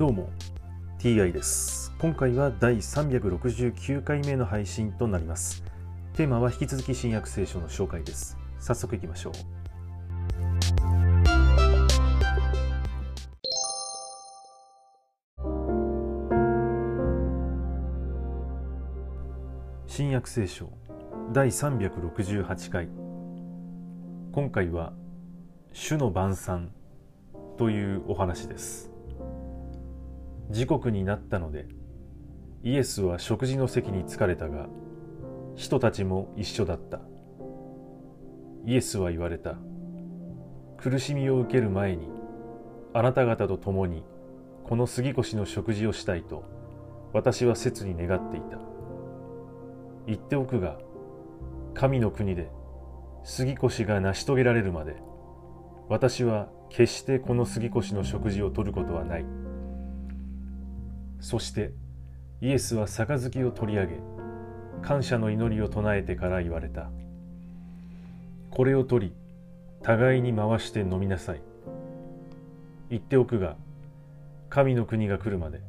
どうも TI です。今回は第369回目の配信となります。テーマは引き続き新約聖書の紹介です。早速いきましょう。新約聖書第368回。今回は主の晩餐というお話です。時刻になったのでイエスは食事の席に疲れたが人たちも一緒だった。イエスは言われた。苦しみを受ける前にあなた方と共にこの杉越の食事をしたいと私は切に願っていた。言っておくが神の国で杉越が成し遂げられるまで私は決してこの杉越の食事をとることはない。そしてイエスは杯を取り上げ感謝の祈りを唱えてから言われた。これを取り互いに回して飲みなさい。言っておくが神の国が来るまで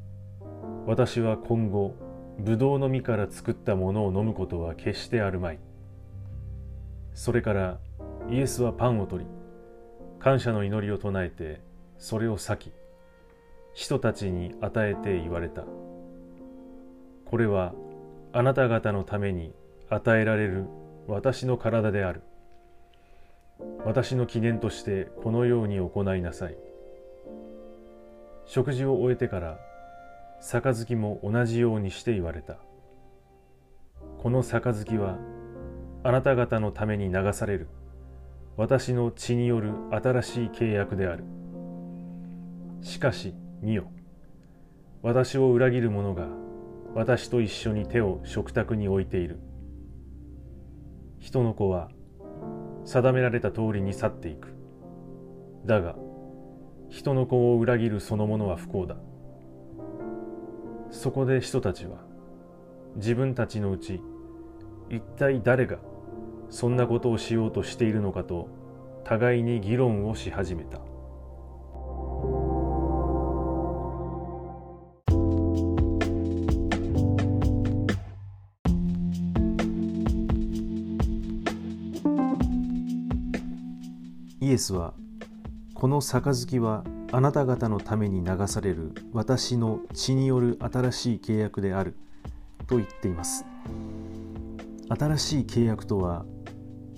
私は今後ブドウの実から作ったものを飲むことは決してあるまい。それからイエスはパンを取り感謝の祈りを唱えてそれを裂き人たちに与えて言われた。これはあなた方のために与えられる私の体である。私の記念としてこのように行いなさい。食事を終えてから杯も同じようにして言われた。この杯はあなた方のために流される。私の血による新しい契約である。しかし見よ。私を裏切る者が私と一緒に手を食卓に置いている。人の子は定められた通りに去っていく。だが人の子を裏切るそのものは不幸だ。そこで人たちは自分たちのうち一体誰がそんなことをしようとしているのかと互いに議論をし始めた。イエスはこの杯はあなた方のために流される私の血による新しい契約であると言っています。新しい契約とは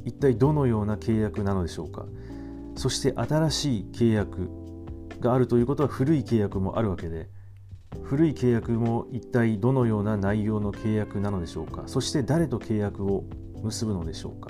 一体どのような契約なのでしょうか。そして新しい契約があるということは古い契約もあるわけで古い契約も一体どのような内容の契約なのでしょうか。そして誰と契約を結ぶのでしょうか。